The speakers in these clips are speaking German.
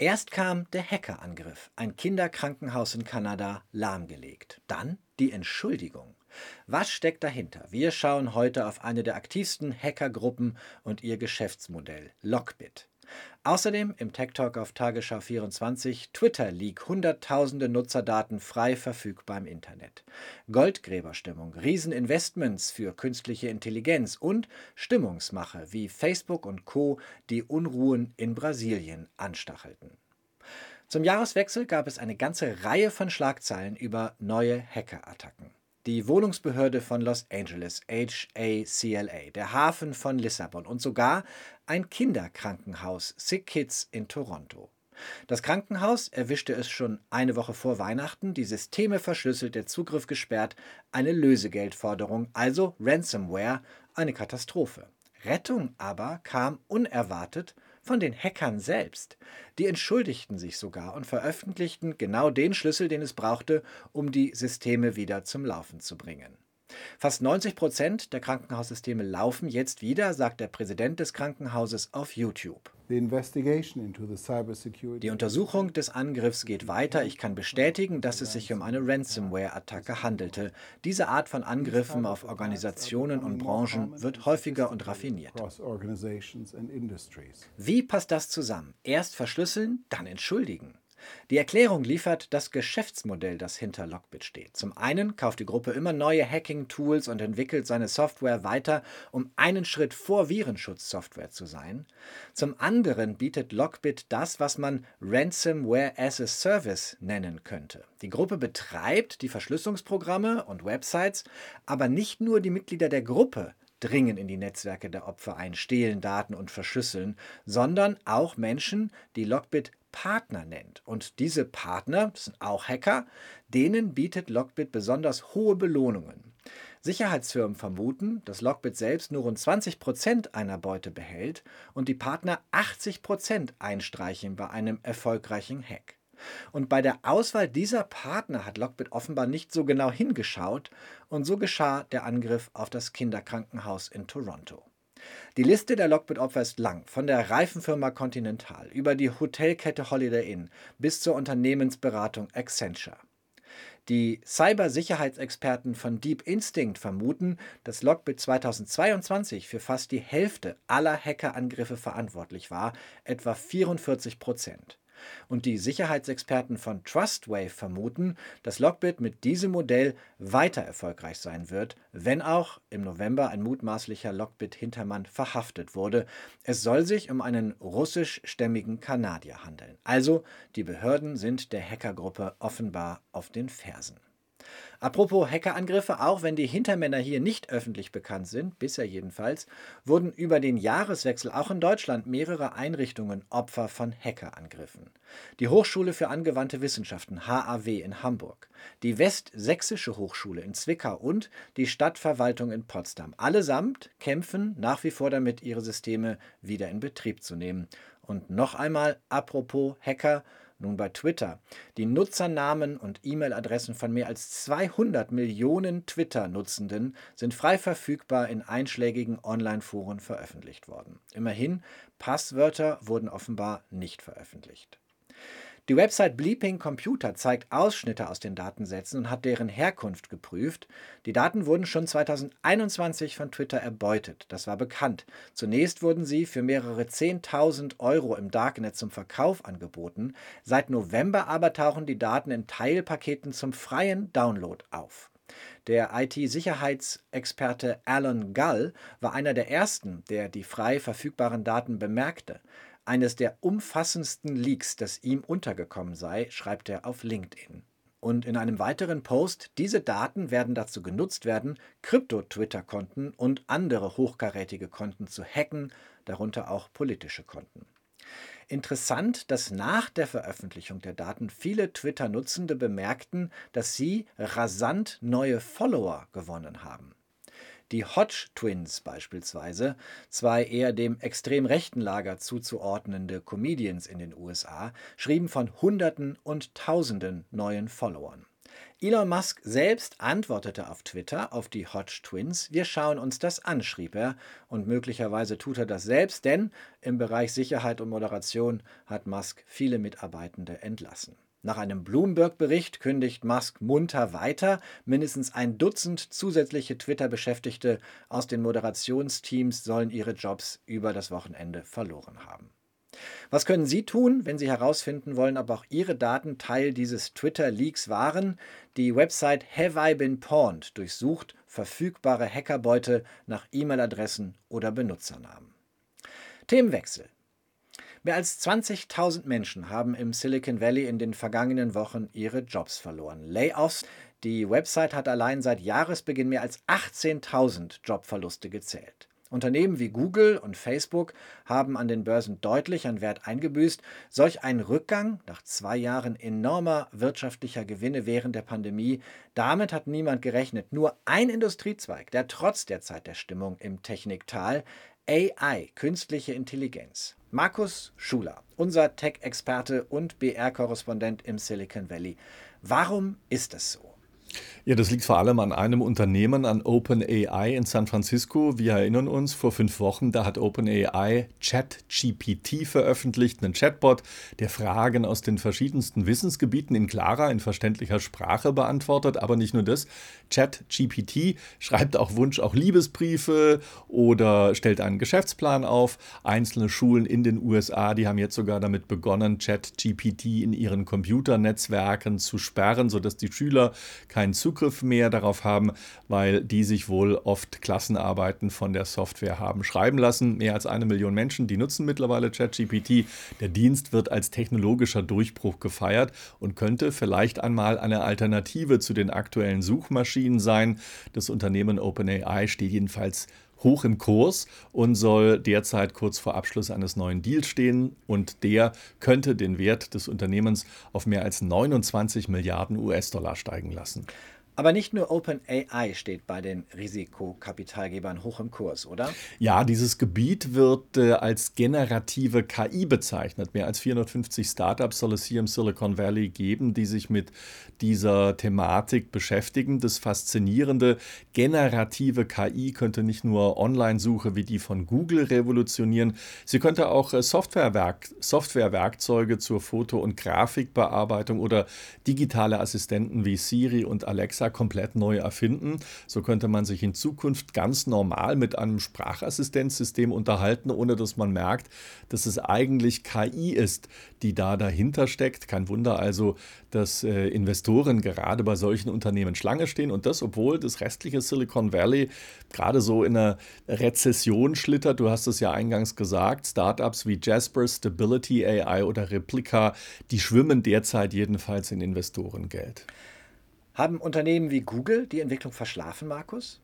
Erst kam der Hackerangriff, ein Kinderkrankenhaus in Kanada lahmgelegt. Dann die Entschuldigung. Was steckt dahinter? Wir schauen heute auf eine der aktivsten Hackergruppen und ihr Geschäftsmodell, Lockbit. Außerdem im Tech Talk auf Tagesschau 24 Twitter Leak hunderttausende Nutzerdaten frei verfügbar im Internet. Goldgräberstimmung, Rieseninvestments für künstliche Intelligenz und Stimmungsmache wie Facebook und Co. die Unruhen in Brasilien anstachelten. Zum Jahreswechsel gab es eine ganze Reihe von Schlagzeilen über neue Hackerattacken. Die Wohnungsbehörde von Los Angeles, HACLA, der Hafen von Lissabon und sogar ein Kinderkrankenhaus, Sick Kids in Toronto. Das Krankenhaus erwischte es schon eine Woche vor Weihnachten, die Systeme verschlüsselt, der Zugriff gesperrt, eine Lösegeldforderung, also Ransomware, eine Katastrophe. Rettung aber kam unerwartet von den Hackern selbst. Die entschuldigten sich sogar und veröffentlichten genau den Schlüssel, den es brauchte, um die Systeme wieder zum Laufen zu bringen. Fast 90 Prozent der Krankenhaussysteme laufen jetzt wieder, sagt der Präsident des Krankenhauses auf YouTube. Die Untersuchung des Angriffs geht weiter. Ich kann bestätigen, dass es sich um eine Ransomware-Attacke handelte. Diese Art von Angriffen auf Organisationen und Branchen wird häufiger und raffiniert. Wie passt das zusammen? Erst verschlüsseln, dann entschuldigen. Die Erklärung liefert das Geschäftsmodell, das hinter Lockbit steht. Zum einen kauft die Gruppe immer neue Hacking-Tools und entwickelt seine Software weiter, um einen Schritt vor Virenschutzsoftware zu sein. Zum anderen bietet Lockbit das, was man Ransomware as a Service nennen könnte. Die Gruppe betreibt die Verschlüsselungsprogramme und Websites, aber nicht nur die Mitglieder der Gruppe dringen in die Netzwerke der Opfer ein, stehlen Daten und verschlüsseln, sondern auch Menschen, die Lockbit Partner nennt. Und diese Partner, das sind auch Hacker, denen bietet Lockbit besonders hohe Belohnungen. Sicherheitsfirmen vermuten, dass Lockbit selbst nur rund 20% einer Beute behält und die Partner 80% einstreichen bei einem erfolgreichen Hack. Und bei der Auswahl dieser Partner hat Lockbit offenbar nicht so genau hingeschaut und so geschah der Angriff auf das Kinderkrankenhaus in Toronto. Die Liste der Lockbit-Opfer ist lang, von der Reifenfirma Continental über die Hotelkette Holiday Inn bis zur Unternehmensberatung Accenture. Die Cybersicherheitsexperten von Deep Instinct vermuten, dass Lockbit 2022 für fast die Hälfte aller Hackerangriffe verantwortlich war, etwa 44 Prozent. Und die Sicherheitsexperten von Trustwave vermuten, dass Lockbit mit diesem Modell weiter erfolgreich sein wird, wenn auch im November ein mutmaßlicher Lockbit-Hintermann verhaftet wurde. Es soll sich um einen russischstämmigen Kanadier handeln. Also die Behörden sind der Hackergruppe offenbar auf den Fersen. Apropos Hackerangriffe, auch wenn die Hintermänner hier nicht öffentlich bekannt sind, bisher jedenfalls, wurden über den Jahreswechsel auch in Deutschland mehrere Einrichtungen Opfer von Hackerangriffen. Die Hochschule für angewandte Wissenschaften HAW in Hamburg, die Westsächsische Hochschule in Zwickau und die Stadtverwaltung in Potsdam. Allesamt kämpfen nach wie vor damit, ihre Systeme wieder in Betrieb zu nehmen. Und noch einmal, apropos Hacker, nun bei Twitter. Die Nutzernamen und E-Mail-Adressen von mehr als 200 Millionen Twitter-Nutzenden sind frei verfügbar in einschlägigen Online-Foren veröffentlicht worden. Immerhin, Passwörter wurden offenbar nicht veröffentlicht. Die Website Bleeping Computer zeigt Ausschnitte aus den Datensätzen und hat deren Herkunft geprüft. Die Daten wurden schon 2021 von Twitter erbeutet. Das war bekannt. Zunächst wurden sie für mehrere 10.000 Euro im Darknet zum Verkauf angeboten. Seit November aber tauchen die Daten in Teilpaketen zum freien Download auf. Der IT-Sicherheitsexperte Alan Gull war einer der ersten, der die frei verfügbaren Daten bemerkte. Eines der umfassendsten Leaks, das ihm untergekommen sei, schreibt er auf LinkedIn. Und in einem weiteren Post, diese Daten werden dazu genutzt werden, Krypto-Twitter-Konten und andere hochkarätige Konten zu hacken, darunter auch politische Konten. Interessant, dass nach der Veröffentlichung der Daten viele Twitter-Nutzende bemerkten, dass sie rasant neue Follower gewonnen haben. Die Hodge Twins beispielsweise, zwei eher dem extrem rechten Lager zuzuordnende Comedians in den USA, schrieben von Hunderten und Tausenden neuen Followern. Elon Musk selbst antwortete auf Twitter auf die Hodge Twins, wir schauen uns das an, schrieb er, und möglicherweise tut er das selbst, denn im Bereich Sicherheit und Moderation hat Musk viele Mitarbeitende entlassen. Nach einem Bloomberg-Bericht kündigt Musk munter weiter. Mindestens ein Dutzend zusätzliche Twitter-Beschäftigte aus den Moderationsteams sollen ihre Jobs über das Wochenende verloren haben. Was können Sie tun, wenn Sie herausfinden wollen, ob auch Ihre Daten Teil dieses Twitter-Leaks waren? Die Website Have I Been Pawned durchsucht verfügbare Hackerbeute nach E-Mail-Adressen oder Benutzernamen. Themenwechsel. Mehr als 20.000 Menschen haben im Silicon Valley in den vergangenen Wochen ihre Jobs verloren. Layoffs. Die Website hat allein seit Jahresbeginn mehr als 18.000 Jobverluste gezählt. Unternehmen wie Google und Facebook haben an den Börsen deutlich an Wert eingebüßt. Solch ein Rückgang nach zwei Jahren enormer wirtschaftlicher Gewinne während der Pandemie, damit hat niemand gerechnet. Nur ein Industriezweig, der trotz der Zeit der Stimmung im Techniktal AI, künstliche Intelligenz. Markus Schuler, unser Tech-Experte und BR-Korrespondent im Silicon Valley. Warum ist es so? Ja, das liegt vor allem an einem Unternehmen, an OpenAI in San Francisco. Wir erinnern uns, vor fünf Wochen, da hat OpenAI ChatGPT veröffentlicht, einen Chatbot, der Fragen aus den verschiedensten Wissensgebieten in klarer, in verständlicher Sprache beantwortet. Aber nicht nur das, ChatGPT schreibt auch Wunsch, auch Liebesbriefe oder stellt einen Geschäftsplan auf. Einzelne Schulen in den USA, die haben jetzt sogar damit begonnen, ChatGPT in ihren Computernetzwerken zu sperren, sodass die Schüler keinen Zugriff Zugriff mehr darauf haben, weil die sich wohl oft Klassenarbeiten von der Software haben schreiben lassen. Mehr als eine Million Menschen, die nutzen mittlerweile ChatGPT. Der Dienst wird als technologischer Durchbruch gefeiert und könnte vielleicht einmal eine Alternative zu den aktuellen Suchmaschinen sein. Das Unternehmen OpenAI steht jedenfalls hoch im Kurs und soll derzeit kurz vor Abschluss eines neuen Deals stehen und der könnte den Wert des Unternehmens auf mehr als 29 Milliarden US-Dollar steigen lassen. Aber nicht nur OpenAI steht bei den Risikokapitalgebern hoch im Kurs, oder? Ja, dieses Gebiet wird äh, als generative KI bezeichnet. Mehr als 450 Startups soll es hier im Silicon Valley geben, die sich mit dieser Thematik beschäftigen. Das Faszinierende, generative KI könnte nicht nur Online-Suche wie die von Google revolutionieren, sie könnte auch äh, Softwarewerk Softwarewerkzeuge zur Foto- und Grafikbearbeitung oder digitale Assistenten wie Siri und Alexa komplett neu erfinden. So könnte man sich in Zukunft ganz normal mit einem Sprachassistenzsystem unterhalten, ohne dass man merkt, dass es eigentlich KI ist, die da dahinter steckt. Kein Wunder also, dass äh, Investoren gerade bei solchen Unternehmen Schlange stehen und das, obwohl das restliche Silicon Valley gerade so in einer Rezession schlittert. Du hast es ja eingangs gesagt, Startups wie Jasper, Stability AI oder Replica, die schwimmen derzeit jedenfalls in Investorengeld. Haben Unternehmen wie Google die Entwicklung verschlafen, Markus?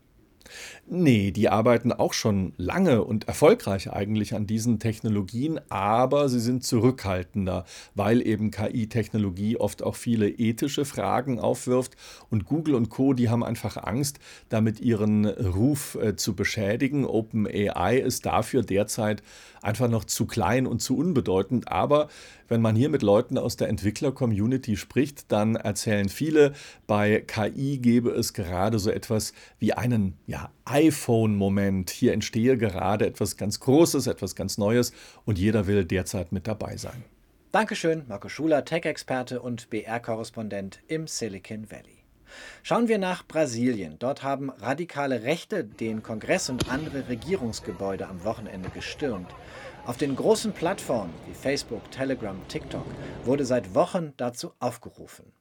Nee, die arbeiten auch schon lange und erfolgreich eigentlich an diesen Technologien, aber sie sind zurückhaltender, weil eben KI-Technologie oft auch viele ethische Fragen aufwirft und Google und Co, die haben einfach Angst, damit ihren Ruf äh, zu beschädigen. OpenAI ist dafür derzeit einfach noch zu klein und zu unbedeutend, aber wenn man hier mit Leuten aus der Entwickler-Community spricht, dann erzählen viele, bei KI gebe es gerade so etwas wie einen ja, iPhone-Moment. Hier entstehe gerade etwas ganz Großes, etwas ganz Neues und jeder will derzeit mit dabei sein. Dankeschön, Marco Schuler, Tech-Experte und BR-Korrespondent im Silicon Valley. Schauen wir nach Brasilien. Dort haben radikale Rechte den Kongress und andere Regierungsgebäude am Wochenende gestürmt. Auf den großen Plattformen wie Facebook, Telegram, TikTok wurde seit Wochen dazu aufgerufen.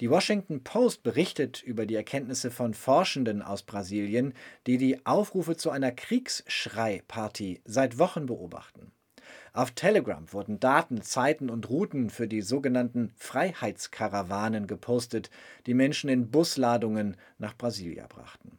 Die Washington Post berichtet über die Erkenntnisse von Forschenden aus Brasilien, die die Aufrufe zu einer Kriegsschrei-Party seit Wochen beobachten. Auf Telegram wurden Daten, Zeiten und Routen für die sogenannten Freiheitskarawanen gepostet, die Menschen in Busladungen nach Brasilia brachten.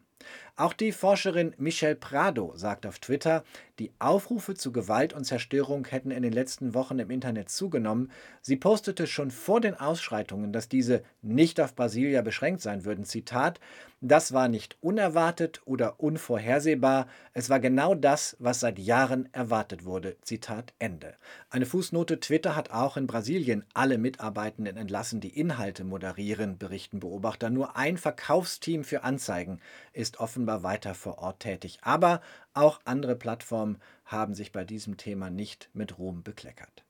Auch die Forscherin Michelle Prado sagt auf Twitter, die Aufrufe zu Gewalt und Zerstörung hätten in den letzten Wochen im Internet zugenommen. Sie postete schon vor den Ausschreitungen, dass diese nicht auf Brasilia beschränkt sein würden. Zitat: Das war nicht unerwartet oder unvorhersehbar. Es war genau das, was seit Jahren erwartet wurde. Zitat Ende. Eine Fußnote: Twitter hat auch in Brasilien alle Mitarbeitenden entlassen, die Inhalte moderieren, berichten Beobachter. Nur ein Verkaufsteam für Anzeigen ist offenbar weiter vor Ort tätig. Aber auch andere Plattformen haben sich bei diesem Thema nicht mit Ruhm bekleckert.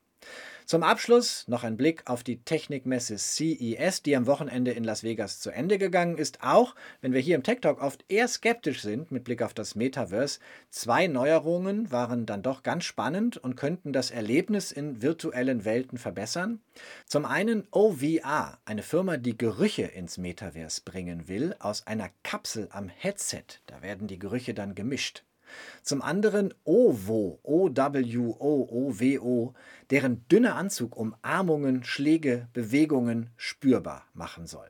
Zum Abschluss noch ein Blick auf die Technikmesse CES, die am Wochenende in Las Vegas zu Ende gegangen ist. Auch wenn wir hier im Tech Talk oft eher skeptisch sind mit Blick auf das Metaverse, zwei Neuerungen waren dann doch ganz spannend und könnten das Erlebnis in virtuellen Welten verbessern. Zum einen OVR, eine Firma, die Gerüche ins Metaverse bringen will, aus einer Kapsel am Headset. Da werden die Gerüche dann gemischt. Zum anderen OVO, O-W-O-O-W-O, deren dünner Anzug Umarmungen, Schläge, Bewegungen spürbar machen soll.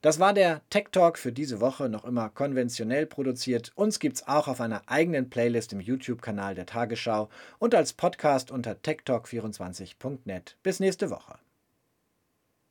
Das war der Tech Talk für diese Woche, noch immer konventionell produziert. Uns gibt's auch auf einer eigenen Playlist im YouTube-Kanal der Tagesschau und als Podcast unter techtalk24.net. Bis nächste Woche.